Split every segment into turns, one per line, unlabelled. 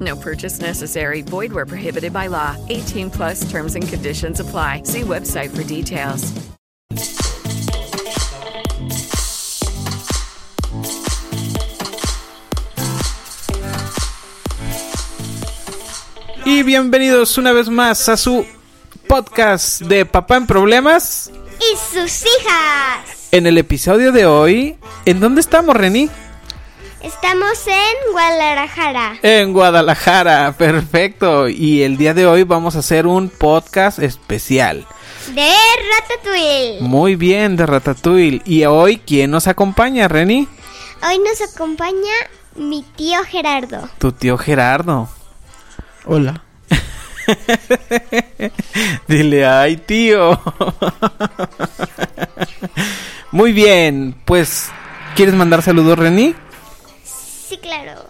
No purchase necessary. Void where prohibited by law. 18 plus terms and conditions apply. See website for details.
Y bienvenidos una vez más a su podcast de Papá en Problemas.
y sus hijas.
En el episodio de hoy, ¿en dónde estamos, Reni?
Estamos en Guadalajara.
En Guadalajara, perfecto. Y el día de hoy vamos a hacer un podcast especial.
De Ratatouille.
Muy bien, de Ratatouille. Y hoy, ¿quién nos acompaña, Reni?
Hoy nos acompaña mi tío Gerardo.
Tu tío Gerardo.
Hola.
Dile, ay, tío. Muy bien, pues, ¿quieres mandar saludos, Reni?
Sí, claro.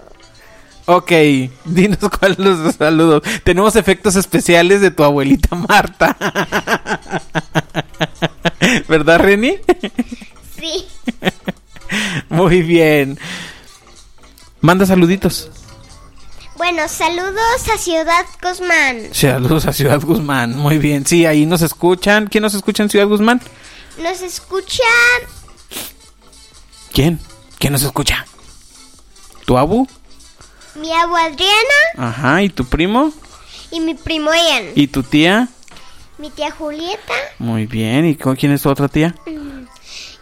Ok, dinos cuáles los saludos. Tenemos efectos especiales de tu abuelita Marta. ¿Verdad, Reni?
Sí.
Muy bien. Manda saluditos.
Bueno, saludos a Ciudad Guzmán.
Saludos a Ciudad Guzmán. Muy bien. Sí, ahí nos escuchan. ¿Quién nos escucha en Ciudad Guzmán?
Nos escuchan
¿Quién? ¿Quién nos escucha? ¿Tu abu?
mi abuela Adriana
Ajá, ¿y tu primo?
y mi primo Ian.
¿Y tu tía?
Mi tía Julieta
Muy bien. ¿Y con quién es tu otra tía?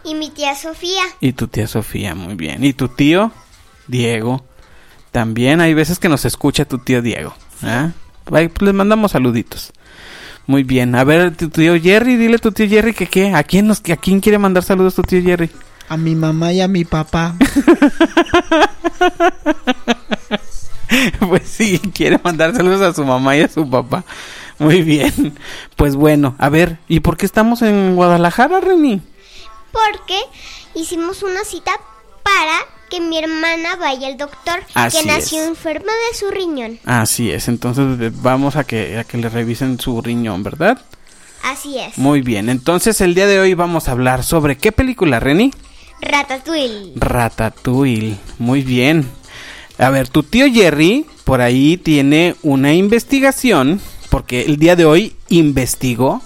y mi tía Sofía.
Y tu tía Sofía, muy bien. ¿Y tu tío? Diego. También hay veces que nos escucha tu tío Diego. Ahí, pues, les mandamos saluditos. Muy bien. A ver, tu tío Jerry, dile a tu tío Jerry que qué. ¿A quién, nos, ¿A quién quiere mandar saludos tu tío Jerry?
A mi mamá y a mi papá.
pues sí, quiere mandar saludos a su mamá y a su papá. Muy bien. Pues bueno, a ver, ¿y por qué estamos en Guadalajara, Reni?
Porque hicimos una cita para que mi hermana vaya al doctor
Así
que nació
es.
enferma de su riñón.
Así es, entonces eh, vamos a que, a que le revisen su riñón, ¿verdad?
Así es.
Muy bien, entonces el día de hoy vamos a hablar sobre qué película, Reni?
Ratatouille.
Ratatouille. Muy bien. A ver, tu tío Jerry por ahí tiene una investigación, porque el día de hoy investigó,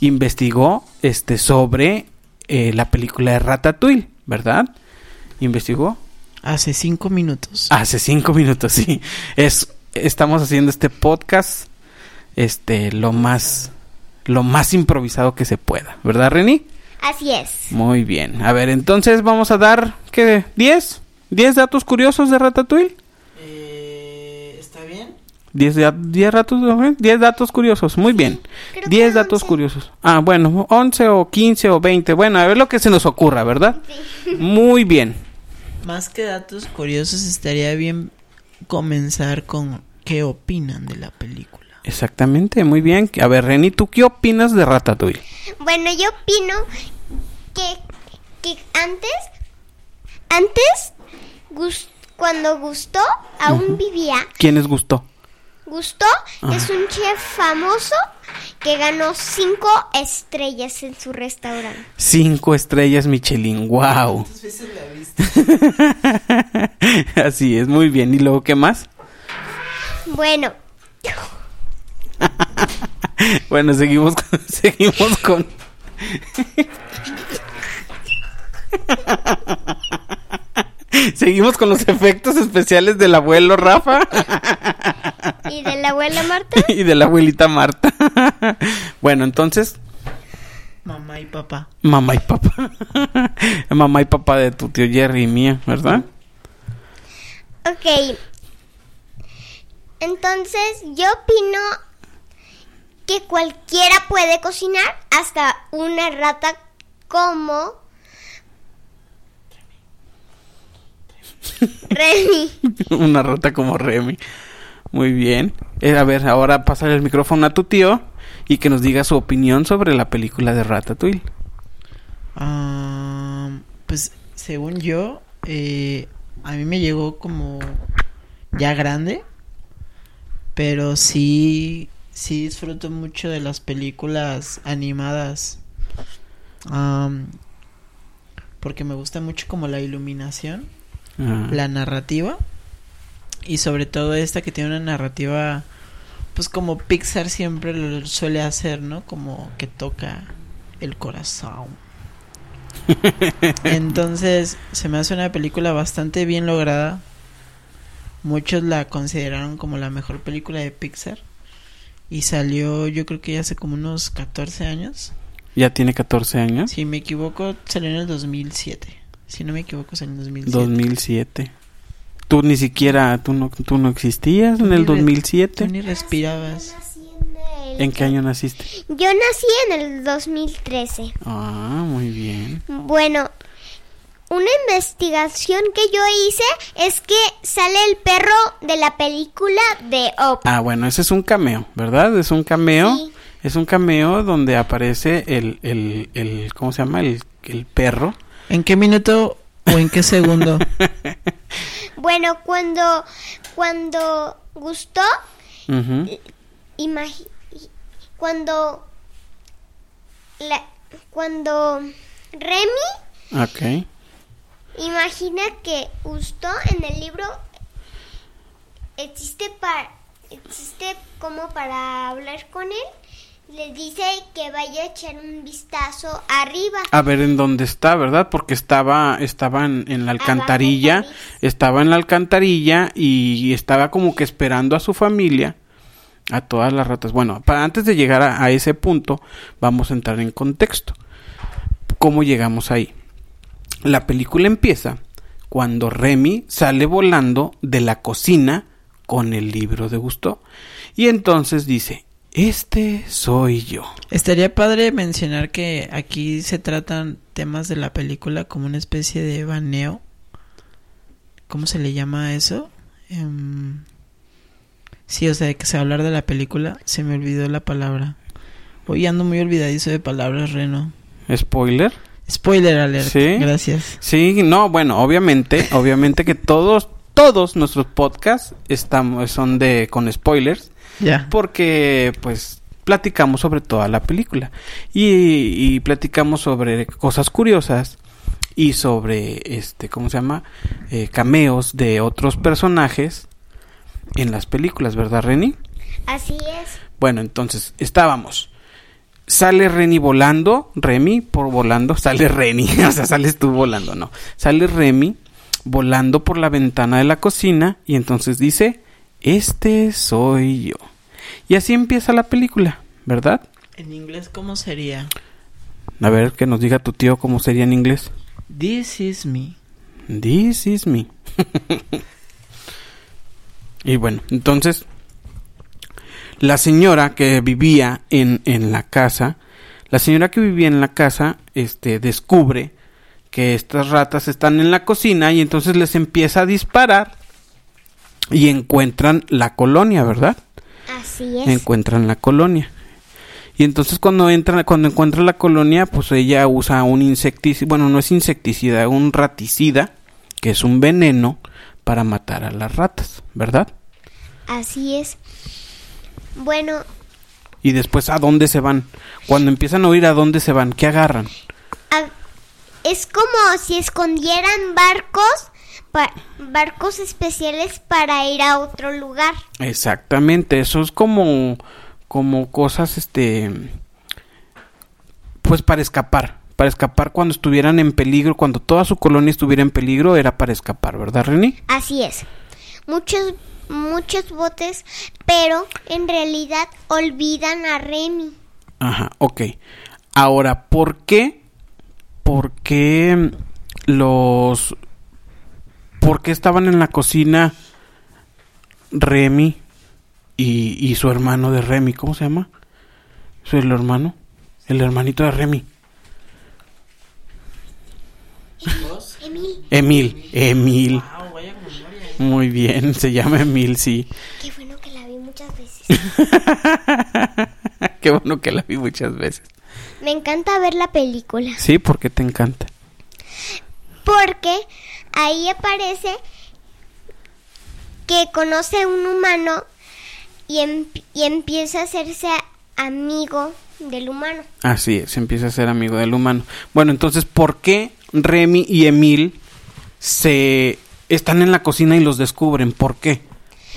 investigó este sobre eh, la película de Ratatouille, ¿verdad? Investigó
Hace cinco minutos.
hace cinco minutos, sí. Es, estamos haciendo este podcast, este, lo más, lo más improvisado que se pueda, ¿verdad, Reni?
Así es.
Muy bien. A ver, entonces vamos a dar, ¿qué? ¿10? ¿10 datos curiosos de Ratatouille?
Eh, ¿Está bien?
10, da- 10 datos. 10 datos curiosos, muy bien.
creo que
10 datos
11.
curiosos. Ah, bueno, 11 o 15 o 20. Bueno, a ver lo que se nos ocurra, ¿verdad? Muy bien.
Más que datos curiosos, estaría bien comenzar con qué opinan de la película.
Exactamente, muy bien. A ver, Reni, ¿tú qué opinas de Ratatouille?
Bueno, yo opino que, que antes, antes, cuando Gustó aún vivía,
¿Quién les gustó?
Gustó es un chef famoso que ganó cinco estrellas en su restaurante.
Cinco estrellas Michelin, wow. Así es, muy bien. ¿Y luego qué más?
Bueno,
Bueno, seguimos con, seguimos con. seguimos con los efectos especiales del abuelo Rafa
¿y de la abuela Marta?
y de la abuelita Marta. bueno, entonces,
Mamá y papá.
Mamá y papá. Mamá y papá de tu tío Jerry y mía, ¿verdad?
Ok. Entonces, yo opino que cualquiera puede cocinar, hasta una rata como Remy.
Una rata como Remy. Muy bien. Eh, a ver, ahora pásale el micrófono a tu tío y que nos diga su opinión sobre la película de Ratatouille.
Ah, pues según yo, eh, a mí me llegó como ya grande, pero sí, sí disfruto mucho de las películas animadas. Porque me gusta mucho como la iluminación,
Ah,
la narrativa y sobre todo esta que tiene una narrativa pues como Pixar siempre lo suele hacer, ¿no? Como que toca el corazón. Entonces, se me hace una película bastante bien lograda. Muchos la consideraron como la mejor película de Pixar. Y salió, yo creo que ya hace como unos 14 años.
ya tiene 14 años.
Si me equivoco, salió en el 2007. Si no me equivoco, salió en el 2007.
2007. Tú ni siquiera, tú no, tú no existías en el
Tú ni re-
2007.
Tú ni respirabas.
Nací en el-
¿En qué año naciste?
Yo nací en el 2013.
Ah, muy bien.
Bueno, una investigación que yo hice es que sale el perro de la película de Up.
Ah, bueno, ese es un cameo, ¿verdad? Es un cameo.
Sí.
Es un cameo donde aparece el, el, el ¿cómo se llama? El, el perro.
¿En qué minuto o en qué segundo?
Bueno, cuando cuando gustó, imagi- cuando la, cuando Remy
Ok.
Imagina que gustó en el libro existe para existe como para hablar con él le dice que vaya a echar un vistazo arriba
A ver en dónde está, ¿verdad? Porque estaba, estaba en, en la alcantarilla, estaba en la alcantarilla y estaba como que esperando a su familia, a todas las ratas. Bueno, para antes de llegar a, a ese punto, vamos a entrar en contexto. ¿Cómo llegamos ahí? La película empieza cuando Remy sale volando de la cocina con el libro de Gusto y entonces dice, este soy yo.
Estaría padre mencionar que aquí se tratan temas de la película como una especie de baneo. ¿Cómo se le llama eso? Em, sí, o sea, que se va a hablar de la película. Se me olvidó la palabra. Hoy ando muy olvidadizo de palabras, Reno.
¿Spoiler?
Spoiler alert.
Sí.
Gracias.
Sí, no, bueno, obviamente, obviamente que todos, todos nuestros podcasts estamos, son de con spoilers,
Ya.
porque pues platicamos sobre toda la película y, y platicamos sobre cosas curiosas y sobre este, ¿cómo se llama? Eh, cameos de otros personajes en las películas, ¿verdad, Reni?
así es
Bueno, entonces estábamos. Sale Reni volando, Remy por volando, sale Reni, o sea, sales tú volando, no. Sale Remy volando por la ventana de la cocina y entonces dice, este soy yo. Y así empieza la película, ¿verdad?
En inglés, ¿cómo sería?
A ver, que nos diga tu tío cómo sería en inglés.
This is me.
This is me. y bueno, entonces la señora que vivía en, en la casa, la señora que vivía en la casa, este, descubre que estas ratas están en la cocina y entonces les empieza a disparar y encuentran la colonia, ¿verdad?
así es
encuentran la colonia. Y entonces cuando entran, cuando encuentra la colonia, pues ella usa un insecticida, bueno, no es insecticida, un raticida, que es un veneno para matar a las ratas, ¿verdad?
así es bueno
Y después a dónde se van? Cuando empiezan a oír a dónde se van, ¿qué agarran?
a- es como si escondieran barcos pa- barcos especiales para ir a otro lugar
Exactamente, eso es como como cosas este pues para escapar, para escapar cuando estuvieran en peligro, cuando toda su colonia estuviera en peligro era para escapar, ¿verdad, Reni?
Así es. Muchos muchos botes, pero en realidad olvidan a Remy.
Ajá, ok. Ahora, ¿por qué? ¿Por qué los... ¿Por qué estaban en la cocina Remy y, y su hermano de Remy? ¿Cómo se llama? ¿Es el hermano? El hermanito de Remy.
Emil,
Emil. Emil.
Wow.
Muy bien, se llama Emil, sí.
qué bueno que la vi muchas veces.
Qué bueno que la vi muchas veces.
Me encanta ver la película.
Sí, porque te encanta.
Porque ahí aparece que conoce a un humano y, em- y empieza a hacerse amigo del humano.
Así es, empieza a ser amigo del humano. Bueno, entonces, ¿por qué Remy y Emil se están en la cocina y los descubren? ¿Por qué?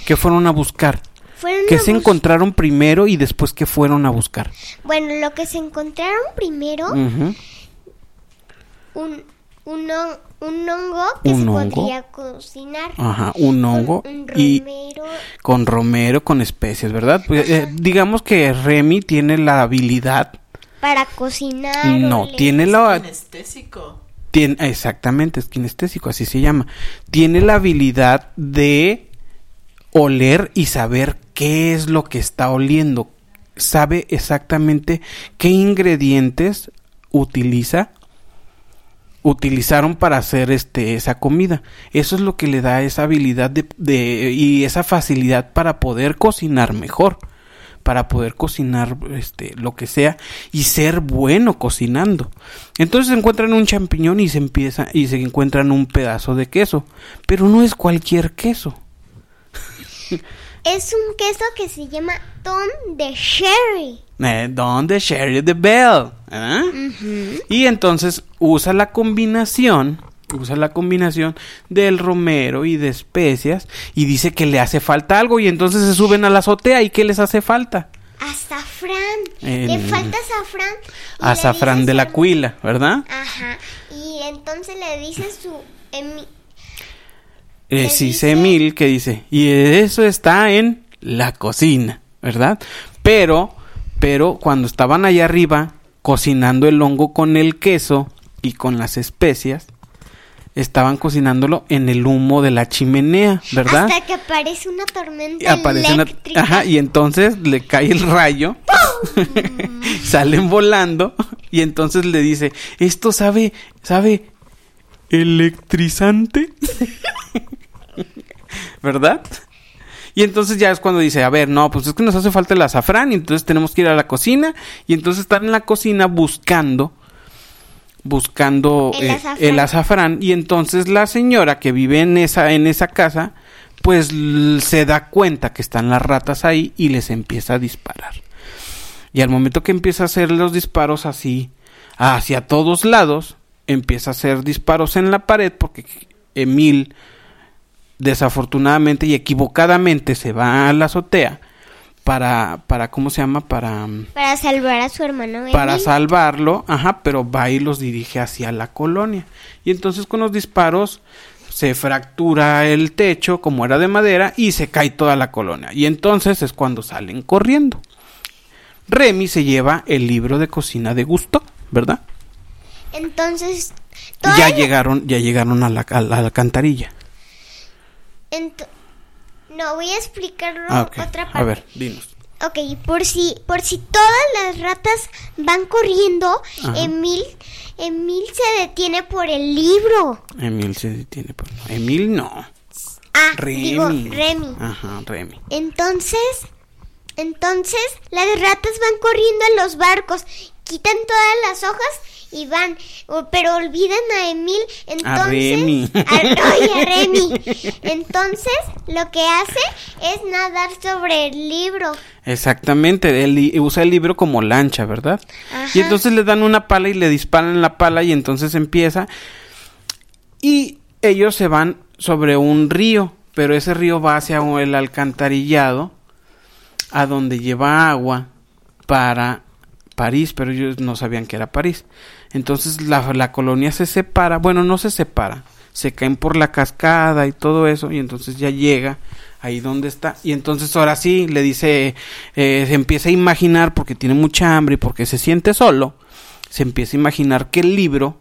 ¿Qué fueron a buscar?
Fueron
¿Qué
a
se
bus-
encontraron primero y después qué fueron a buscar?
Bueno, lo que se encontraron primero, un, un, hon- un hongo que
Un
se
hongo.
podría cocinar.
Ajá, un hongo
un
y
romero.
con romero, con especias, ¿verdad? Pues, eh, digamos que Remy tiene la habilidad,
Para cocinar.
no, tiene la. Tiene, exactamente, es kinestésico, así se llama. Tiene la habilidad de oler y saber qué es lo que está oliendo. Sabe exactamente qué ingredientes utiliza utilizaron para hacer este esa comida. Eso es lo que le da esa habilidad de, de- y esa facilidad para poder cocinar mejor, para poder cocinar este lo que sea y ser bueno cocinando. Entonces encuentran un champiñón y se empieza y se encuentran un pedazo de queso, pero no es cualquier queso.
Es un queso que se llama Tom de Sherry.
Eh, ¿Dónde Sherry the Bell? ¿ah? Y entonces usa la combinación, usa la combinación del romero y de especias y dice que le hace falta algo y entonces se suben a la azotea y ¿qué les hace falta?
Azafrán.
El-
Le falta azafrán.
Azafrán de la cuila, ¿verdad?
Ajá. Y entonces le dice su... Emi-
Eh, sí,
dice-
Emil que dice, y eso está en la cocina, ¿verdad? Pero, pero cuando estaban allá arriba cocinando el hongo con el queso y con las especias, estaban cocinándolo en el humo de la chimenea, ¿verdad?
Hasta que aparece una tormenta
Y aparece una-
eléctrica.
ajá, y entonces le cae el rayo, salen volando y entonces le dice, esto sabe, sabe, electrizante, ¿verdad? Y entonces ya es cuando dice, a ver, no, pues es que nos hace falta el azafrán y entonces tenemos que ir a la cocina y entonces están en la cocina buscando buscando
El
eh,
azafrán.
el azafrán y entonces la señora que vive en esa en esa casa pues se da cuenta que están las ratas ahí y les empieza a disparar. Y al momento que empieza a hacer los disparos así hacia todos lados, empieza a hacer disparos en la pared porque Emil desafortunadamente y equivocadamente se va a la azotea para para ¿cómo se llama? para
Para salvar a su hermano
para salvarlo, ajá, pero va y los dirige hacia la colonia. Y entonces con los disparos se fractura el techo como era de madera y se cae toda la colonia. Y entonces es cuando salen corriendo. Remy se lleva el libro de cocina de gusto, ¿verdad?
Entonces...
Ya
la-
llegaron, ya llegaron a la, a la alcantarilla.
ento- No, voy a explicarlo
Ah,
otra parte.
A ver, dinos.
Ok, por si, por si todas las ratas van corriendo,
Ajá.
Emil, Emil se detiene por el libro.
Emil se detiene. Por... Emil no.
Ah,
Remy.
digo Remy.
Ajá, Remy.
Entonces, entonces las ratas van corriendo en los barcos, quitan todas las hojas y van, pero olvidan a Emil. Entonces,
Remy.
a- no, y a Remy. Entonces, lo que hace es nadar sobre el libro.
Exactamente, él usa el libro como lancha, ¿verdad?
Ajá.
Y entonces le dan una pala y le disparan la pala y entonces empieza. Y ellos se van sobre un río, pero ese río va hacia el alcantarillado, a donde lleva agua para París, pero ellos no sabían que era París. Entonces la, la colonia se separa, bueno, no se separa, se caen por la cascada y todo eso, y entonces ya llega ahí donde está, y entonces ahora sí le dice, eh, se empieza a imaginar porque tiene mucha hambre y porque se siente solo, se empieza a imaginar que el libro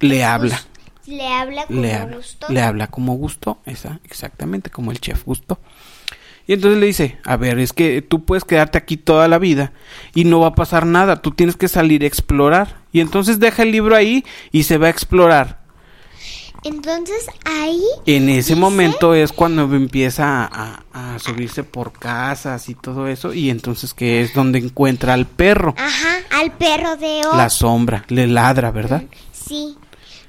le habla.
Le habla como
Le habla,
gusto.
le habla como gusto, esa, exactamente como el chef gusto. Y entonces le dice, a ver, es que tú puedes quedarte aquí toda la vida y no va a pasar nada, tú tienes que salir a explorar. Y entonces deja el libro ahí y se va a explorar.
Entonces ahí
En ese
Dice-
momento es cuando empieza a, subirse por casas y todo eso y entonces que es donde encuentra al perro.
Ajá, al perro de.
La sombra, le ladra, ¿verdad?
Sí.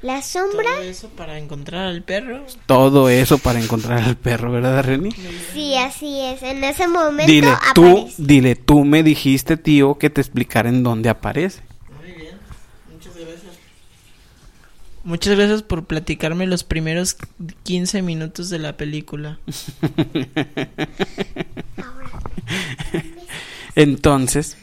La sombra,
Todo eso para encontrar al perro.
Todo eso para encontrar al perro, ¿verdad, Reni?
sí, así es. En ese momento
Dile, tú,
aparece.
dile, tú me dijiste, tío, que te explicara en dónde aparece.
Muy bien, muchas gracias. Muchas gracias por platicarme los primeros 15 minutos de la película.
Entonces,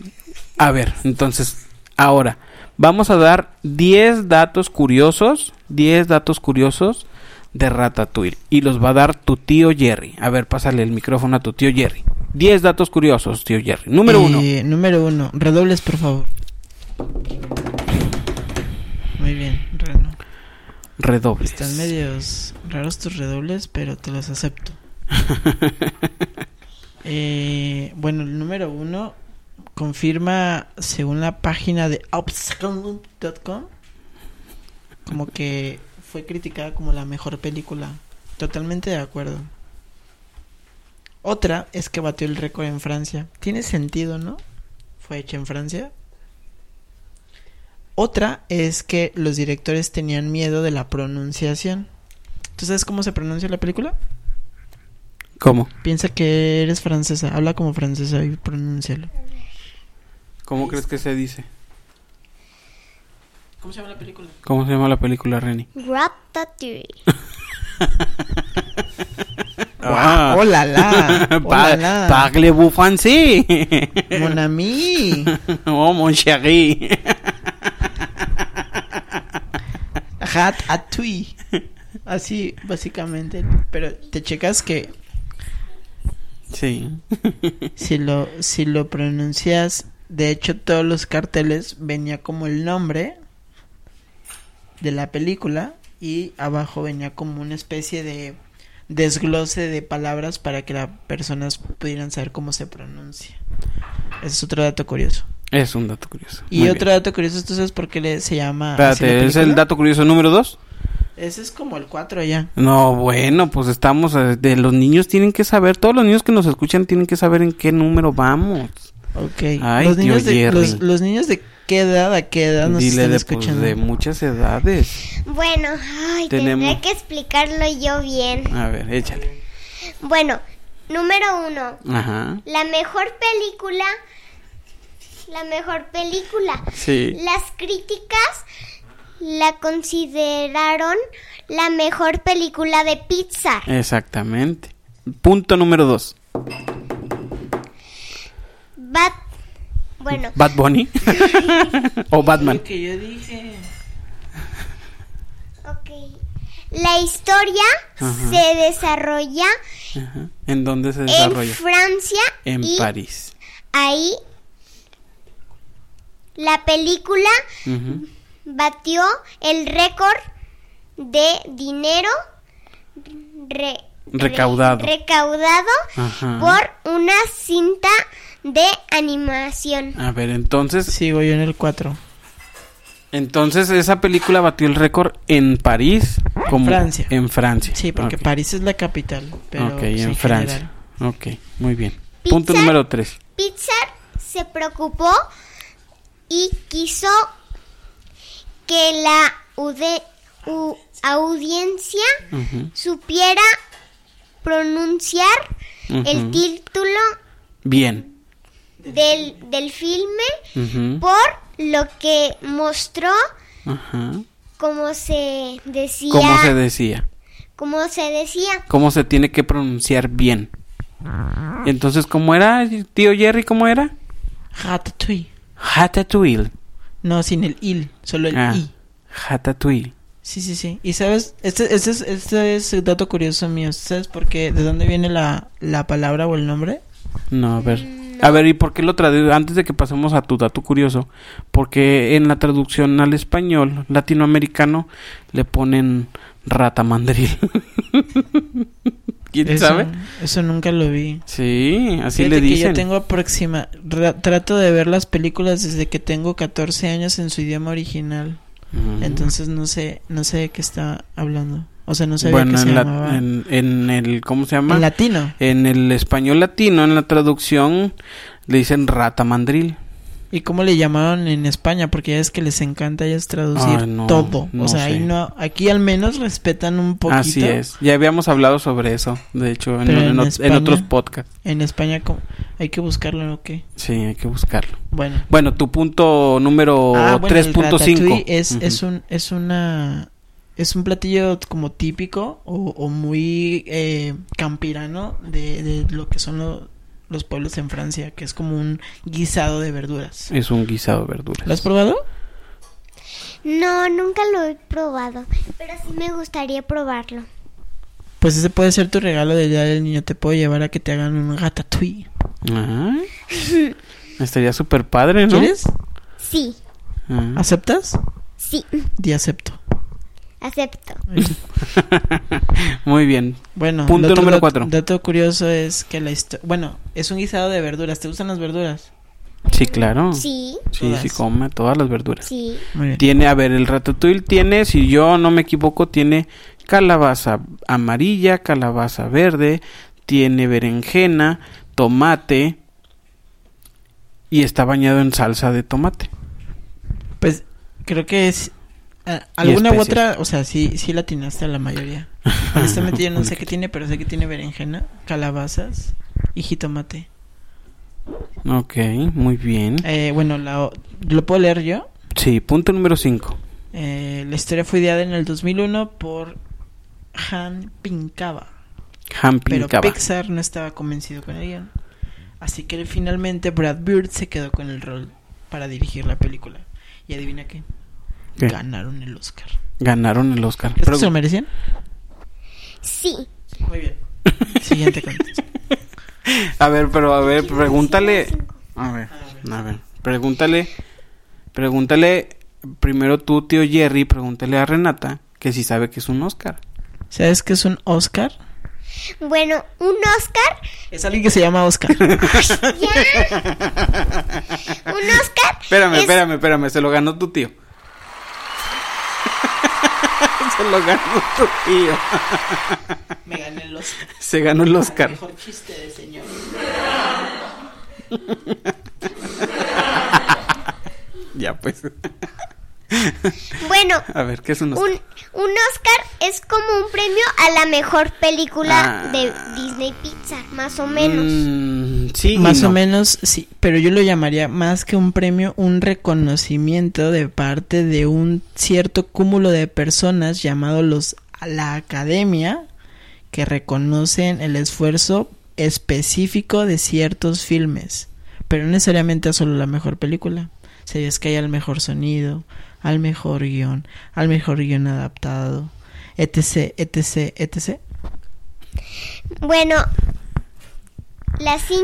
a ver, entonces, ahora, vamos a dar 10 datos curiosos, 10 datos curiosos de Ratatouille. Y los va a dar tu tío Jerry. A ver, pásale el micrófono a tu tío Jerry. 10 datos curiosos, tío Jerry. Número uno.
Eh, Número uno. Redobles, por favor. Muy bien, Reno.
Redobles.
Están medios raros tus redobles, pero te los acepto. Eh, bueno, el número uno confirma, según la página de obstacle.com, como que fue criticada como la mejor película. Totalmente de acuerdo. Otra es que batió el récord en Francia. Tiene sentido, ¿no? Fue hecha en Francia. Otra es que los directores tenían miedo de la pronunciación. ¿Tú sabes cómo se pronuncia la película?
¿Cómo?
Piensa que eres francesa, habla como francesa y pronúncialo.
¿Cómo crees que se dice?
¿Cómo se llama la película?
¿Cómo se llama la película, Reni?
Ratatouille.
Ah.
¡Hola, la!
Pa-
¡Hola, la!
Parlez-vous français?
¡Mon ami!
oh, mon chéri.
Hat a tui. Así, básicamente. Pero te checas que
Sí.
si lo, si lo pronuncias, de hecho todos los carteles venía como el nombre de la película y abajo venía como una especie de desglose de palabras para que las personas pudieran saber cómo se pronuncia. Ese es otro dato curioso.
Es un dato curioso.
Y
Muy
otro
bien.
dato curioso, ¿tú sabes por qué le, se llama
Espérate, ¿es el dato curioso número dos?
Ese es como el 4 ya.
No, bueno, pues estamos... eh, De los niños tienen que saber, todos los niños que nos escuchan tienen que saber en qué número vamos.
Ok.
Ay,
los, niños de,
Jerry.
los, los niños de qué edad, a qué edad nos
Dile
están
de, pues,
escuchando.
de muchas edades.
Bueno, ay,
Tenemos-
tendré que explicarlo yo bien.
A ver, échale.
Bueno, número uno.
Ajá.
La mejor película. La mejor película.
Sí.
Las críticas la consideraron la mejor película de Pixar.
Exactamente. Punto número dos.
Bat bueno,
Bad Bunny. o Batman.
Lo que yo dije.
ok. La historia
Ajá.
se desarrolla
Ajá. ¿En dónde se
en
desarrolla?
Francia
En
y
París.
ahí la película batió el récord de dinero re-
Recaudado.
re- recaudado
Ajá.
por una cinta de animación.
A ver, entonces,
Sigo yo en el 4.
entonces esa película batió el récord en París, como
Francia.
en Francia.
Sí, porque. París es la capital. Pero
ok,
pues,
en Francia.
general.
Ok, muy bien. Punto número tres.
Pixar se preocupó y quiso que la ude- u- audiencia supiera pronunciar el título
Bien.
Del, del filme por lo que mostró
Ajá.
cómo se decía
¿Cómo se decía?
cómo se decía
¿Cómo se tiene que pronunciar bien? Entonces, ¿cómo era, tío Jerry? ¿Cómo era?
Ratatouille.
Ratatouille.
No, sin el il, solo el
Ah,
i.
Ratatouille.
Sí, sí, sí. Y sabes, este, este, es, este es el dato curioso mío. ¿Sabes por qué? ¿De dónde viene la, la palabra o el nombre?
No, a ver.
No.
A ver, ¿y por qué lo traduce? Antes de que pasemos a tu dato curioso, porque en la traducción al español latinoamericano le ponen rata mandril. ¿Quién
eso,
sabe?
Eso nunca lo vi.
Sí, así
Fíjate
le
que
dicen.
yo tengo aproxima... ra- trato de ver las películas desde que tengo 14 años en su idioma original.
Ujú.
Entonces no sé, no sé de qué está hablando. O sea, no sabía
bueno,
que se
en, la-
llamaba.
en, en el, ¿cómo se llama?
En latino.
En el español latino, en la traducción, le dicen rata mandril.
¿Y cómo le llamaban en España? Porque ya es que les encanta ya es traducir
Ay, no,
todo.
no
o sea, ahí no, aquí al menos respetan un poquito.
Así es. Ya habíamos hablado sobre eso, de hecho, en, en
en
en otros podcasts.
En España ¿cómo? hay que buscarlo, ¿o qué?
Sí, hay que buscarlo.
Bueno.
Bueno, tu punto número
Ah, bueno, el
3.5.
ratatouille es,
Ujú.
es un es una es un platillo como típico o, o muy eh, campirano de, de lo que son lo- los pueblos en Francia, que es como un guisado de verduras.
Es un guisado de verduras.
¿Lo has probado?
No, nunca lo he probado, pero sí me gustaría probarlo.
Pues ese puede ser tu regalo del día del niño. Te puedo llevar a que te hagan un ratatouille.
Ajá. Estaría súper padre, ¿no?
¿Quieres?
Sí,
Ajá.
¿Aceptas?
sí,
Di acepto.
Acepto.
Muy bien.
Bueno,
Punto
otro
número
dato-
cuatro.
Dato curioso es que la historia... Bueno, es un guisado de verduras. ¿Te gustan las verduras?
Sí, claro.
Sí,
Sí,
Todas.
sí come todas las verduras.
sí.
Tiene, a ver, el ratatouille tiene, si yo no me equivoco, tiene calabaza amarilla, calabaza verde, tiene berenjena, tomate y está bañado en salsa de tomate.
Pues creo que es alguna u otra, o sea, sí, sí la atinaste a la mayoría. Honestamente yo no sé qué tiene, pero sé que tiene berenjena, calabazas y jitomate.
Ok, muy bien.
Eh, bueno, la, ¿lo puedo leer yo?
Sí, punto número 5.
Eh, la historia fue ideada en el 2001 por Han Pinkava, pero
Hampincaba.
Pixar no estaba convencido con el guion. Así que finalmente Brad Bird se quedó con el rol para dirigir la película. Y adivina qué,
¿Qué?
ganaron el Oscar.
Ganaron el Oscar.
¿Crees
Pero-
que se lo merecían?
sí.
Muy bien. Siguiente contexto.
a ver, pero a ver, pregúntale. A ver, a ver, pregúntale. Pregúntale primero tú, tío Jerry, pregúntale a Renata que si sabe que es un Oscar.
¿Sabes qué es un Oscar?
Bueno, un Oscar,
Es alguien que se llama Oscar.
ya. un Oscar.
Espérame,
es-
espérame, espérame, se lo ganó tu tío. se lo ganó tu tío.
Me gané el Oscar.
Se ganó el Oscar.
Mejor chiste de señor.
Ya pues.
Bueno,
A ver, ¿qué es un Oscar?
un, un Oscar es como un premio a la mejor película
Ah.
de Disney Pixar, más o menos.
Mm, sí,
Más
no.
o menos, sí. Pero yo lo llamaría más que un premio, un reconocimiento de parte de un cierto cúmulo de personas llamado los la Academia que reconocen el esfuerzo específico de ciertos filmes. Pero no necesariamente a solo la mejor película. Serías que hay al mejor sonido, al mejor guion, al mejor guion adaptado, etc, etc, etc.
Bueno, la 5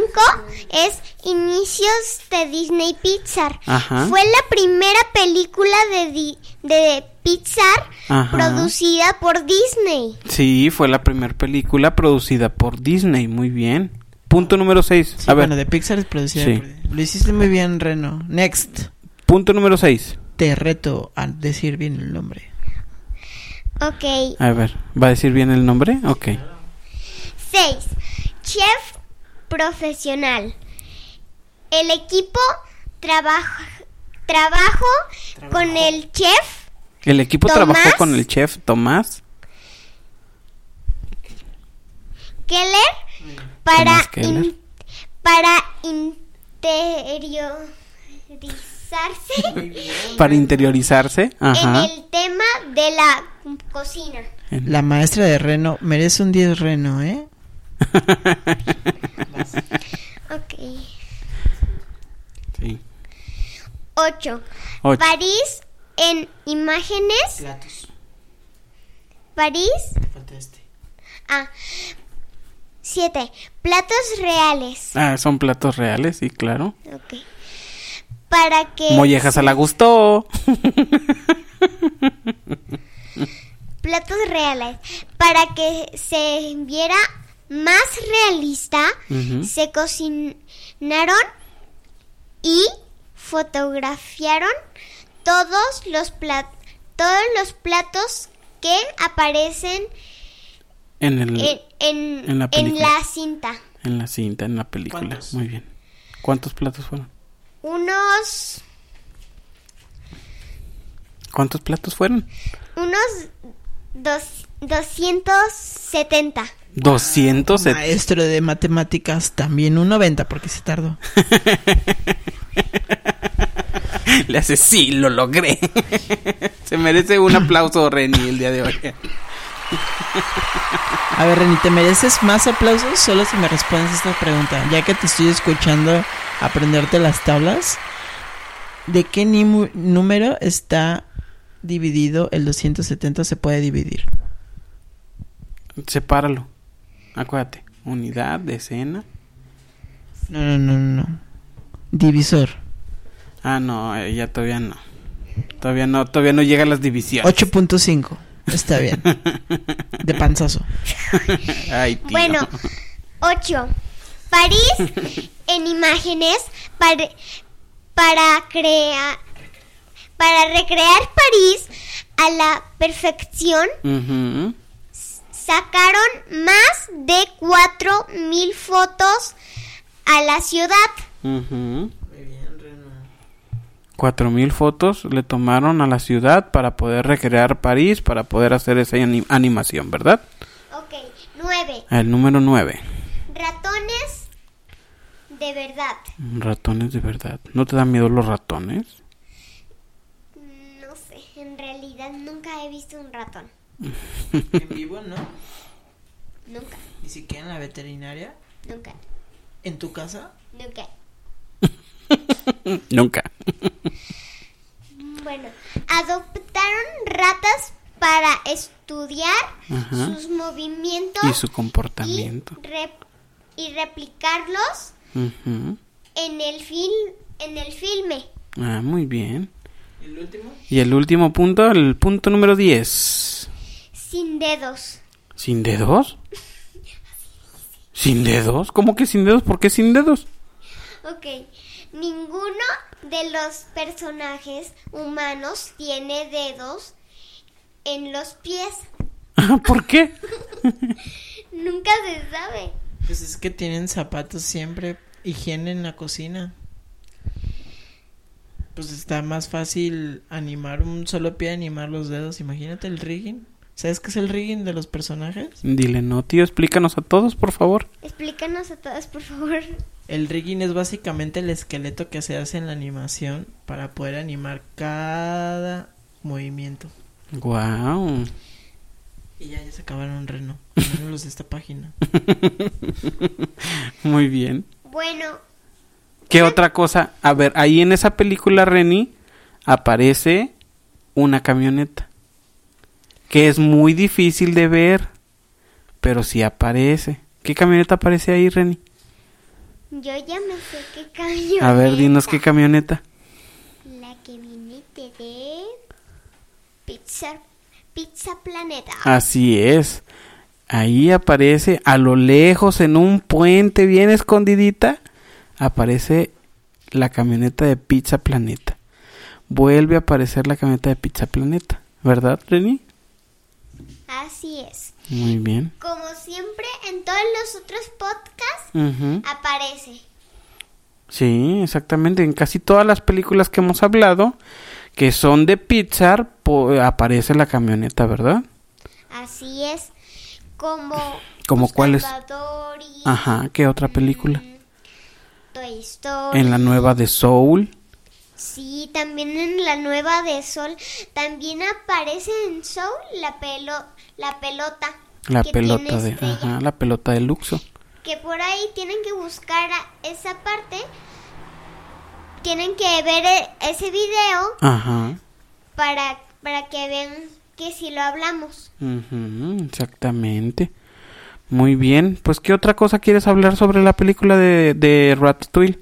es Inicios de Disney Pixar.
Ajá.
Fue la primera película de, Di- de Pixar
Ajá.
producida por Disney.
Sí, fue la primera película producida por Disney, muy bien. Punto número 6.
Sí,
a ver,
bueno, de Pixar es producida
Sí.
por- Lo hiciste muy bien, Reno. Next.
punto número 6.
Te reto a decir bien el nombre.
Ok.
A ver, ¿va a decir bien el nombre? Ok.
6. Chef profesional. El equipo trabaja trabajo con el chef
El equipo
Tomás.
trabajó con el chef Tomás.
Keller para
Tomás Keller.
in- para interiorizarse
Para interiorizarse. Ajá.
en el tema de la cocina.
La maestra de Reno merece un 10 Reno, ¿eh?
Ok.
Sí.
8.
Ocho.
París en imágenes.
Platos.
París.
Falta este.
Ah. Siete. Platos reales.
Ah, son platos reales, sí, claro.
Ok. Para que...
Mollejas a la gustó.
Platos reales. Para que se viera más realista, se cocinaron y fotografiaron todos los plat- todos los platos que aparecen
En, el,
en, en-
en la
en
película.
la cinta.
en la cinta, en la película.
¿Cuántos?
Muy bien. ¿Cuántos platos fueron?
Unos
¿Cuántos platos fueron?
unos dos, 270.
200.
Maestro de matemáticas también un 90 porque se tardó.
Le hace, sí, lo logré. Se merece un aplauso, Reni, el día de hoy.
A ver, Reni, ¿te mereces más aplausos solo si me respondes esta pregunta? Ya que te estoy escuchando aprenderte las tablas, ¿de qué número está dividido el 270 se puede dividir?
Sepáralo. Acuérdate. Unidad, decena.
No, no, no, no, no. Divisor.
Ah, no, eh, ya todavía no. Todavía no, todavía no llega a las divisiones.
8.5. Está bien. De panzazo.
Ay.
Bueno, 8. París en imágenes para, para crear para recrear París a la perfección. Sacaron más de 4000 fotos a la ciudad.
4.000 fotos le tomaron a la ciudad para poder recrear París, para poder hacer esa animación, ¿verdad?
Ok, 9.
El número 9.
Ratones de verdad.
Ratones de verdad. ¿No te dan miedo los ratones?
No sé, en realidad nunca he visto un ratón.
¿En vivo, no?
Nunca.
¿Ni siquiera en la veterinaria?
Nunca.
¿En tu casa?
Nunca.
Nunca.
Bueno, adoptaron ratas para estudiar
Ajá.
sus movimientos
Y su comportamiento.
y, rep- y replicarlos en el fil en el filme.
Ah, muy bien.
¿El último?
Y el último punto, el punto número 10.
Sin dedos.
¿Sin dedos? ¿Sin dedos? ¿Cómo que sin dedos? ¿Por qué sin dedos?
Ok, ninguno de los personajes humanos tiene dedos en los pies.
¿Por qué?
Nunca se sabe.
Pues es que tienen zapatos siempre, higiene en la cocina. Pues está más fácil animar un solo pie, animar los dedos. Imagínate el rigging. ¿Sabes qué es el rigging de los personajes?
Dile, no, tío, explícanos a todos, por favor.
Explícanos a todos, por favor.
El rigging es básicamente el esqueleto que se hace en la animación para poder animar cada movimiento.
Wow.
Y ya, ya se acabaron reno. Al menos los de esta página.
Muy bien.
Bueno,
¿Qué otra cosa? A ver, ahí en esa película, Reni, aparece una camioneta. Que es muy difícil de ver, pero sí aparece. ¿Qué camioneta aparece ahí, Reni?
Yo ya me sé qué camioneta.
A ver, dinos qué camioneta.
La camioneta de Pizza, Pizza Planeta.
Así es. Ahí aparece a lo lejos en un puente bien escondidita. Aparece la camioneta de Pizza Planeta. Vuelve a aparecer la camioneta de Pizza Planeta. ¿Verdad, Reni?
Así es.
Muy bien.
Como siempre, en todos los otros podcasts aparece.
Sí, exactamente. En casi todas las películas que hemos hablado, que son de Pixar, aparece la camioneta, ¿verdad?
Así es. Como.
¿Como cuáles? Ajá, ¿qué otra película?
mm, Toy Story.
En la nueva de Soul.
Sí, también en la nueva de Sol. También aparece en Soul la, pelo, la pelota.
La pelota de,
estrella.
ajá, la pelota de Luxo.
Que por ahí tienen que buscar esa parte. Tienen que ver e- ese video
Ajá.
para, para que vean que si lo hablamos.
Ujú, exactamente. Muy bien. Pues, ¿qué otra cosa quieres hablar sobre la película de, de Ratatouille?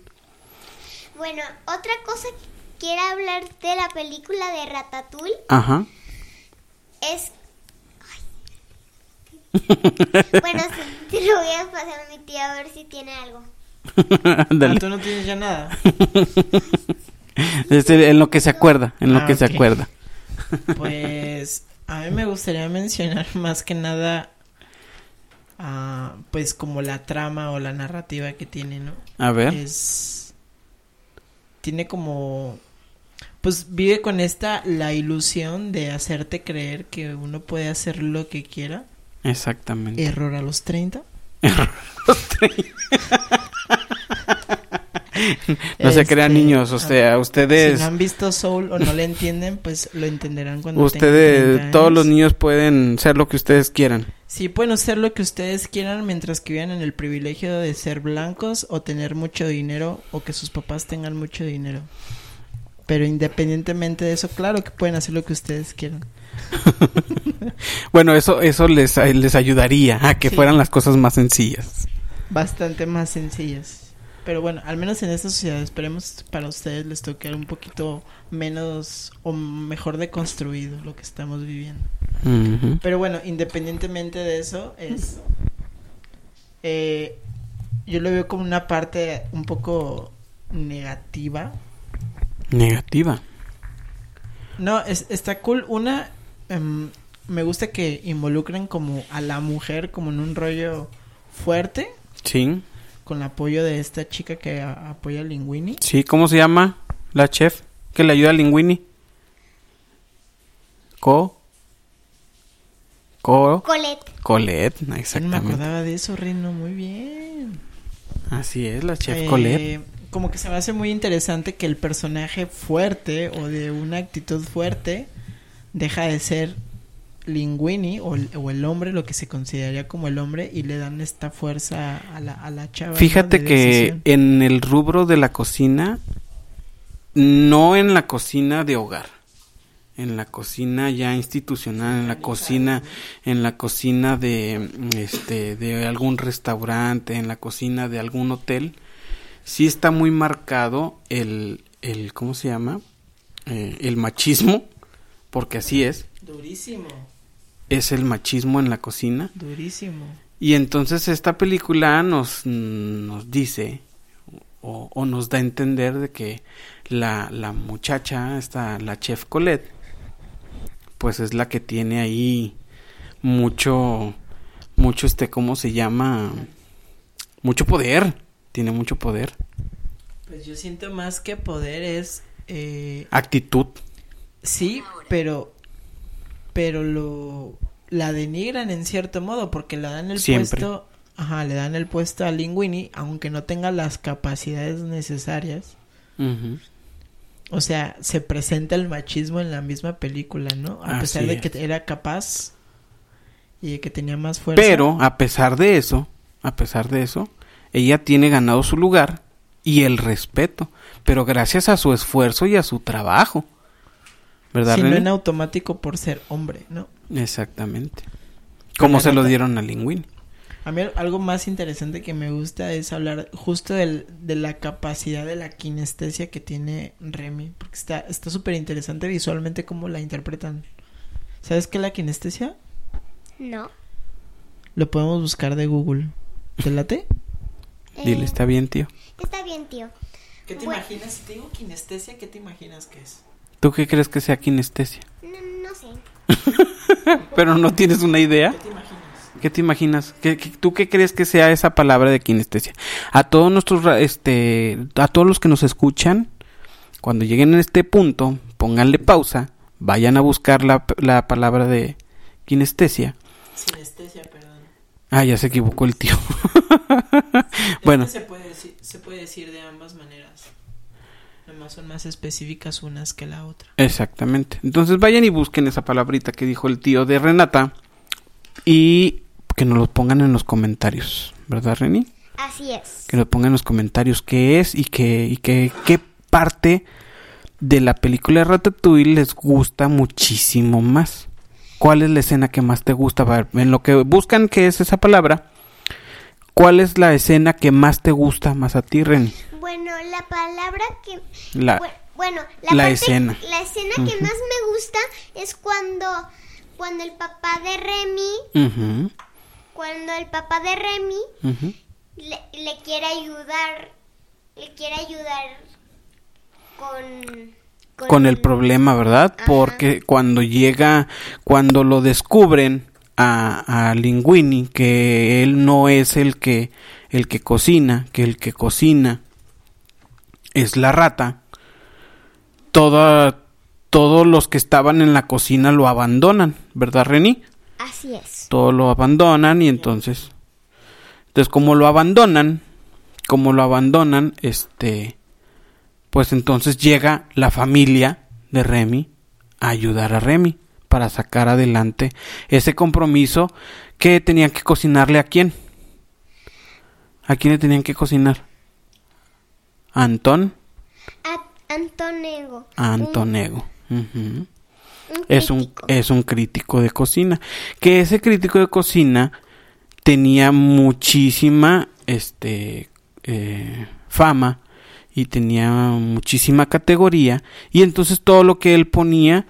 Bueno, otra cosa que quiero hablar de la película de Ratatouille
Ajá.
es... Bueno, sí, te lo voy a pasar a mi tía a ver si tiene algo.
Ándale.
Ah, tú no tienes ya nada.
Es el- en lo que se acuerda, en lo
Ah,
que se acuerda.
Pues a mí me gustaría mencionar más que nada, ah, pues como la trama o la narrativa que tiene, ¿no?
A ver.
Es tiene como pues vive con esta la ilusión de hacerte creer que uno puede hacer lo que quiera.
Exactamente.
Error a los 30.
No se crean
Este,
niños, o sea,
Si
ustedes,
no han visto Soul o no le entienden, pues lo entenderán cuando tengan
ustedes,
30
todos los niños pueden ser lo que ustedes quieran.
Sí, pueden hacer lo que ustedes quieran mientras que vivan en el privilegio de ser blancos o tener mucho dinero o que sus papás tengan mucho dinero. Pero independientemente de eso, claro que pueden hacer lo que ustedes quieran.
Bueno, eso, eso les, les ayudaría a que
Sí.
fueran las cosas más sencillas.
Bastante más sencillas. Pero bueno, al menos en esta sociedad esperemos para ustedes les toque un poquito menos o mejor deconstruido lo que estamos viviendo. Pero bueno, independientemente de eso, es. eh, yo lo veo como una parte un poco negativa.
Negativa.
No, es, está cool. Una, em, me gusta que involucren como a la mujer como en un rollo fuerte,
Sí,
con el apoyo de esta chica que a- apoya a Linguini.
sí, ¿cómo se llama la chef que le ayuda a Linguini? Co. Co.
Colette.
Colette,
No me
exactamente.
acordaba de eso, Rino, muy bien.
Así es, la chef
Eh,
Colette.
Como que se me hace muy interesante que el personaje fuerte o de una actitud fuerte deja de ser Linguini o el, o el hombre, lo que se consideraría como el hombre, y le dan esta fuerza a la, a la chava. ¿no?
Fíjate
de
que
decisión.
en el rubro de la cocina, no en la cocina de hogar, en la cocina ya institucional, en la cocina, en la cocina de este de algún restaurante, en la cocina de algún hotel, sí está muy marcado el, el ¿cómo se llama? Eh, el machismo, porque así es,
Durísimo,
es el machismo en la cocina.
durísimo.
Y entonces esta película nos, nos dice o, o nos da a entender de que la, la muchacha, esta, la chef Colette, pues es la que tiene ahí mucho, mucho este, ¿cómo se llama? Mucho poder, tiene mucho poder,
Pues yo siento más que poder es... eh,
actitud,
Sí, pero pero lo la denigran en cierto modo porque le dan el
Siempre.
puesto, ajá, le dan el puesto a Linguini aunque no tenga las capacidades necesarias.
Ujú.
O sea, se presenta el machismo en la misma película, ¿no? A
Así
pesar de que era capaz y de que tenía más fuerza.
Pero a pesar de eso, a pesar de eso, ella tiene ganado su lugar y el respeto, pero gracias a su esfuerzo y a su trabajo. ¿Verdad,
si no en automático por ser hombre, ¿no?
Exactamente. Como se lo dieron a Linguini.
A mí algo más interesante que me gusta es hablar justo del- de la capacidad de la kinestesia que tiene Remy, porque está está súper interesante visualmente cómo la interpretan. ¿Sabes qué es la kinestesia?
No.
Lo podemos buscar de Google. ¿Te late?
Dile,
Eh,
está bien, tío.
Está bien, tío.
¿Qué
te Bueno.
imaginas? Si te digo kinestesia, ¿qué te imaginas que es?
¿Tú qué crees que sea kinestesia?
No, no sé.
Pero no tienes una idea.
te imaginas?
¿Qué te imaginas? ¿Qué, qué- tú qué crees que sea esa palabra de kinestesia? A todos nuestros, ra- este, a todos los que nos escuchan, cuando lleguen a este punto, pónganle pausa, vayan a buscar la, la palabra de kinestesia.
Sinestesia, perdón.
Ah, ya se equivocó el tío. bueno,
se puede, decir, se puede decir de ambas maneras. Nomás son más específicas unas que la otra.
exactamente. Entonces vayan y busquen esa palabrita que dijo el tío de Renata y que nos lo pongan en los comentarios, ¿verdad, Reni?
Así es.
que nos pongan en los comentarios qué es y qué y qué, qué parte de la película de Ratatouille les gusta muchísimo más. ¿Cuál es la escena que más te gusta? A ver, En lo que buscan qué es esa palabra, ¿Cuál es la escena que más te gusta más a ti, Reni?
Bueno, la palabra que...
La,
bu- Bueno,
la
parte-
escena.
La escena que más me gusta es cuando, cuando el papá de Remy, cuando el papá de Remy le, le quiere ayudar, le quiere ayudar con...
con el problema, ¿verdad? Porque cuando llega, cuando lo descubren a, a Linguini, que él no es el que, el que cocina, que el que cocina es la rata, toda, todos los que estaban en la cocina lo abandonan, ¿verdad, Reni?
Así es.
Todos lo abandonan y entonces, entonces como lo abandonan, como lo abandonan, este, pues entonces llega la familia de Remy a ayudar a Remy para sacar adelante ese compromiso que tenían que cocinarle a quién. ¿A quién le tenían que cocinar? ¿A Antón?
A Antonego.
A Antonego. Ujú.
Un, un
es un
crítico.
es un crítico de cocina que ese crítico de cocina tenía muchísima este eh, fama y tenía muchísima categoría y entonces todo lo que él ponía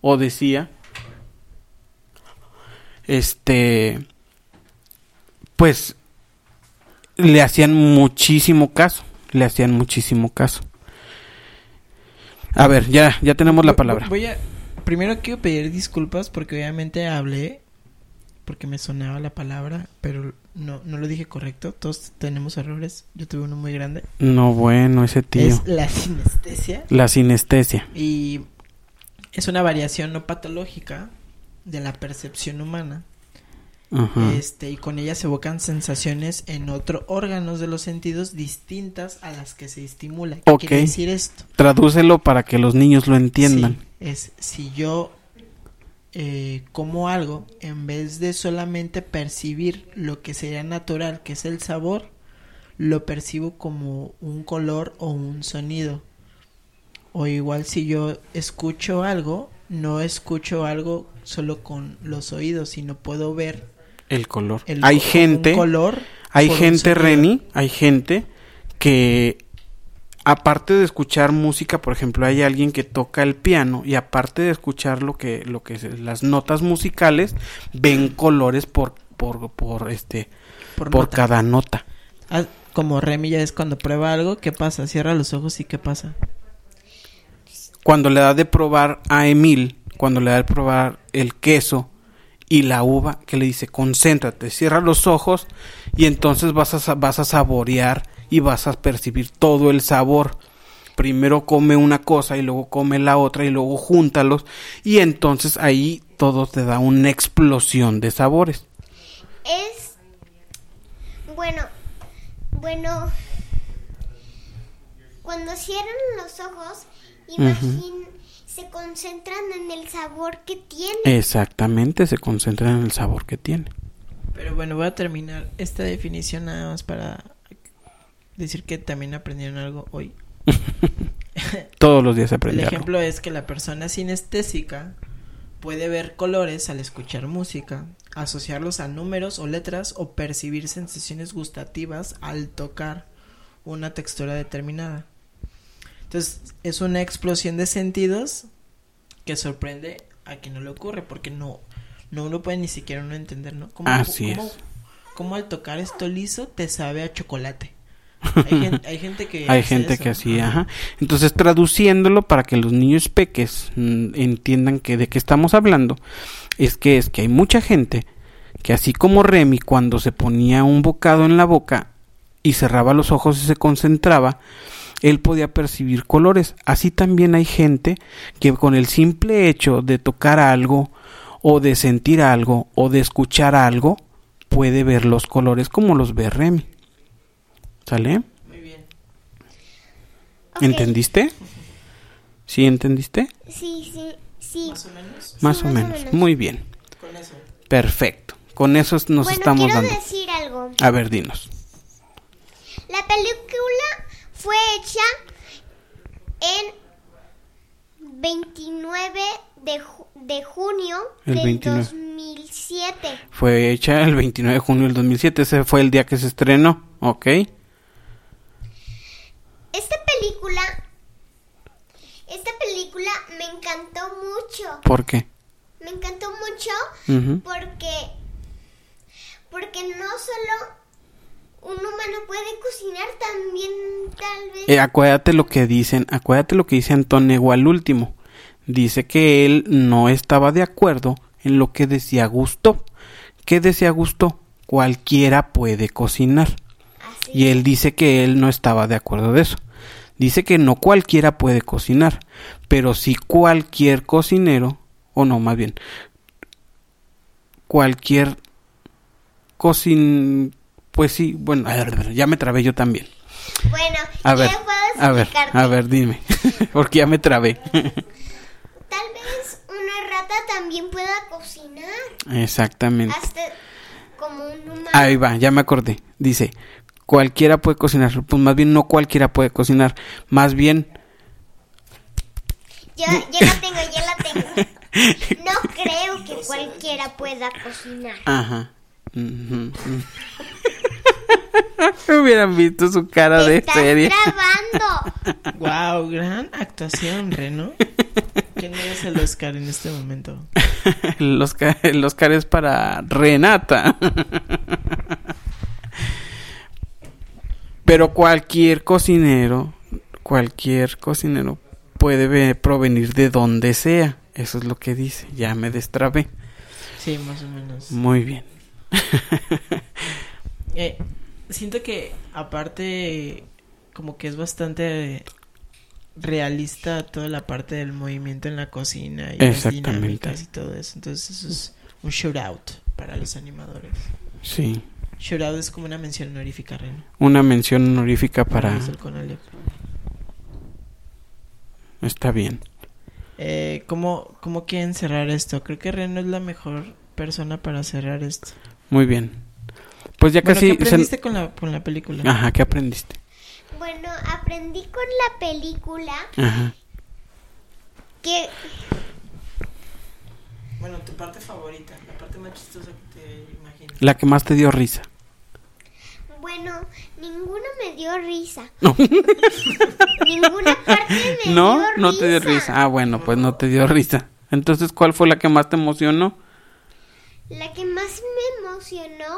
o decía este pues le hacían muchísimo caso le hacían muchísimo caso a ver ya ya tenemos la palabra
Voy a. Primero quiero pedir disculpas porque obviamente hablé porque me sonaba la palabra, pero no, no lo dije correcto. Todos tenemos errores. Yo tuve uno muy grande.
No, bueno, ese tío.
Es la sinestesia.
La sinestesia.
Y es una variación no patológica de la percepción humana.
Ajá.
Este, y con ella se evocan sensaciones en otros órganos de los sentidos distintas a las que se estimula. ¿Qué quiere decir esto?
Tradúcelo para que los niños lo entiendan.
Sí, es si yo eh, como algo, en vez de solamente percibir lo que sería natural, que es el sabor, lo percibo como un color o un sonido. O igual si yo escucho algo, no escucho algo solo con los oídos, sino puedo ver
El color.
el
hay gente,
color
hay gente. Reni, hay gente que aparte de escuchar música, por ejemplo, hay alguien que toca el piano y aparte de escuchar lo que lo que es las notas musicales, ven colores por por por este
por
por
nota.
cada nota.
Ah, como Remy ya es cuando prueba algo, ¿qué pasa? Cierra los ojos y ¿qué pasa?
Cuando le da de probar a Emil, cuando le da de probar el queso y la uva, que le dice, concéntrate, cierra los ojos y entonces vas a, vas a saborear y vas a percibir todo el sabor. Primero come una cosa y luego come la otra y luego júntalos y entonces ahí todo te da una explosión de sabores.
Es. Bueno. Bueno. Cuando cierran los ojos, imagín, se concentran en el sabor que tiene.
Exactamente, se concentran en el sabor que tiene.
Pero bueno, voy a terminar esta definición nada más para decir que también aprendieron algo hoy.
Todos los días se
El ejemplo es que la persona sinestésica puede ver colores al escuchar música, asociarlos a números o letras o percibir sensaciones gustativas al tocar una textura determinada. Entonces, es una explosión de sentidos que sorprende a quien no le ocurre porque no no uno puede ni siquiera uno entender, ¿no? ¿Cómo,
Así
cómo-
es.
cómo al tocar esto liso te sabe a chocolate? Hay, gen- hay gente que
Hay gente
eso.
que así,
Ajá.
ajá. Entonces, traduciéndolo para que los niños peques mm, entiendan que de qué estamos hablando, es que es que hay mucha gente que así como Remy cuando se ponía un bocado en la boca y cerraba los ojos y se concentraba, él podía percibir colores. Así también hay gente que con el simple hecho de tocar algo o de sentir algo o de escuchar algo puede ver los colores como los ve Remy. ¿Sale?
Muy bien.
¿Entendiste? ¿Sí entendiste?
Sí, sí, sí.
Más o menos.
Más o
más o
menos.
menos.
Muy bien.
Con eso.
Perfecto. Con eso nos
bueno,
estamos
quiero
dando.
decir algo.
A ver, dinos.
La película fue hecha en 29 de, ju- de junio
El
del
29.
2007.
Fue hecha el 29 de junio del 2007. Ese fue el día que se estrenó. Ok.
Esta película, esta película me encantó mucho.
¿Por qué?
Me encantó mucho porque, porque no solo un humano puede cocinar, también tal vez...
Eh, acuérdate lo que dicen, acuérdate lo que dice Antonio al último. Dice que él no estaba de acuerdo en lo que decía Gusto. ¿Qué decía Gusto? Cualquiera puede cocinar.
así.
Y él dice que él no estaba de acuerdo de eso. Dice que no cualquiera puede cocinar, pero sí cualquier cocinero, o no, más bien, cualquier cocin... Pues sí, bueno, a ver, ya me trabé yo también.
Bueno,
A ver,
puedo
a ver, a ver, dime, porque ya me trabé.
Tal vez una rata también pueda cocinar,
Exactamente.
hasta como un humano.
Ahí va, ya me acordé. Dice, cualquiera puede cocinar. Pues más bien no cualquiera puede cocinar. Más bien,
Yo, yo la tengo, yo la tengo. No creo que cualquiera pueda cocinar.
ajá. Hubieran visto su cara de
estás
serie.
grabando.
Wow, gran actuación, Reno. ¿Quién es el Oscar en este momento?
El Oscar, el Oscar es para Renata. Pero cualquier cocinero, cualquier cocinero puede ve- provenir de donde sea. Eso es lo que dice. Ya me destrabé.
Sí, más o menos.
Muy bien.
Eh, siento que aparte como que es bastante realista toda la parte del movimiento en la cocina y las dinámicas y todo eso. Entonces eso es un shout out para los animadores.
Sí.
Shout out es como una mención honorífica.
Una mención honorífica para... Está bien.
Eh, ¿cómo, ¿Cómo quieren cerrar esto? Creo que Reno es la mejor persona para cerrar esto.
Muy bien. Pues ya
Bueno,
casi...
¿qué
se-
aprendiste con, la, con la película?
Ajá, ¿qué aprendiste?
Bueno, aprendí con la película
Ajá.
que
Bueno, tu parte favorita, la parte más chistosa que te imaginas.
La que más te dio risa.
Bueno, ninguno me dio risa.
No.
Ninguna parte me
¿No?
dio
No te dio risa. Ah, bueno, pues no te dio risa. Entonces, ¿cuál fue la que más te emocionó?
La que más me emocionó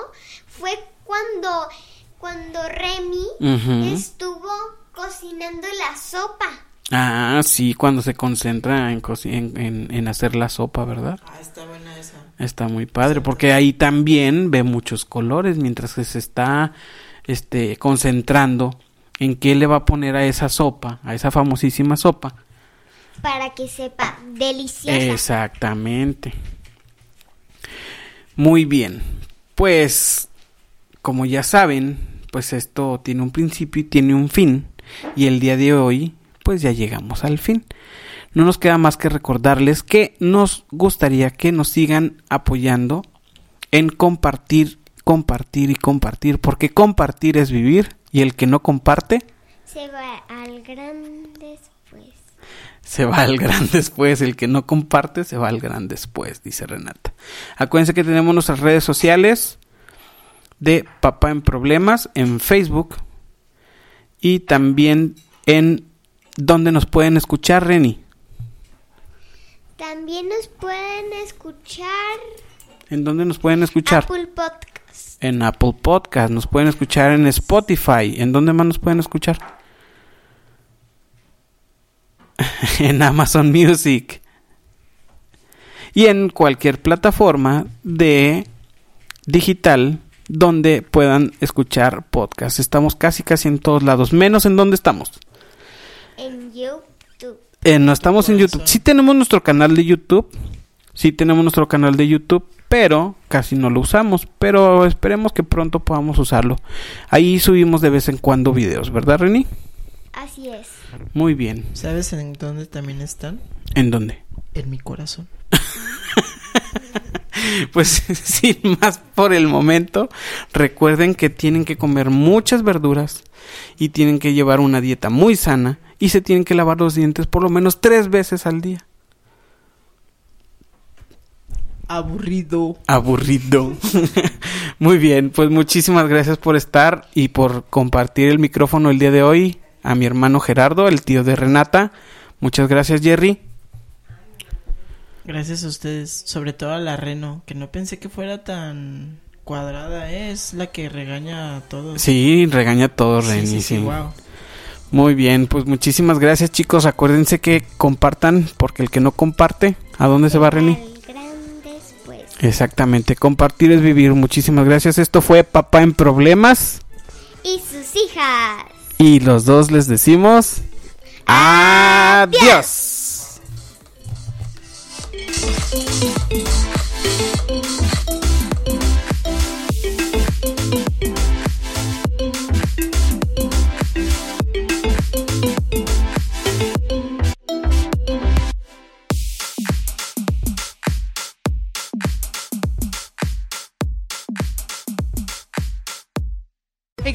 fue cuando, cuando Remy estuvo cocinando la sopa.
Ah, sí, cuando se concentra en, en, en- en hacer la sopa, ¿verdad?
Ah, está buena esa.
Está muy padre, porque ahí también ve muchos colores mientras que se está este, concentrando en qué le va a poner a esa sopa, a esa famosísima sopa.
Para que sepa deliciosa.
Exactamente. Muy bien. Pues, como ya saben, pues esto tiene un principio y tiene un fin. Y el día de hoy, pues ya llegamos al fin. No nos queda más que recordarles que nos gustaría que nos sigan apoyando en compartir, compartir y compartir, porque compartir es vivir y el que no comparte
Se va al gran.
Se va al gran después. El que no comparte se va al gran después, dice Renata. Acuérdense que tenemos nuestras redes sociales de Papá en Problemas en Facebook y también en donde nos pueden escuchar, Reni.
También nos pueden escuchar
¿En dónde nos pueden escuchar?
Apple Podcast.
En Apple Podcast, nos pueden escuchar en Spotify. ¿En dónde más nos pueden escuchar? en Amazon Music. Y en cualquier plataforma de digital donde puedan escuchar podcast. Estamos casi casi en todos lados, menos en donde estamos.
En YouTube.
Eh, no estamos en YouTube. Sí tenemos nuestro canal de YouTube. Sí tenemos nuestro canal de YouTube, pero casi no lo usamos. Pero esperemos que pronto podamos usarlo. Ahí subimos de vez en cuando videos, ¿verdad, Reni?
Así es.
Muy bien.
¿Sabes en dónde también están?
¿En dónde?
En mi corazón.
Pues sin más por el momento, recuerden que tienen que comer muchas verduras y tienen que llevar una dieta muy sana y se tienen que lavar los dientes por lo menos tres veces al día.
Aburrido.
Aburrido. Muy bien, pues muchísimas gracias por estar y por compartir el micrófono el día de hoy a mi hermano Gerardo, el tío de Renata. Muchas gracias, Jerry.
Gracias a ustedes, sobre todo a la Reno, que no pensé que fuera tan cuadrada, ¿eh? es la que regaña a todos.
Sí, regaña a todos, Reni,
sí,
sí.
sí, wow.
Muy bien, pues muchísimas gracias, chicos. Acuérdense que compartan, porque el que no comparte, ¿a dónde se va, Reni?
Después.
Exactamente, compartir es vivir. Muchísimas gracias. Esto fue Papá en Problemas.
Y sus hijas.
Y los dos les decimos adiós.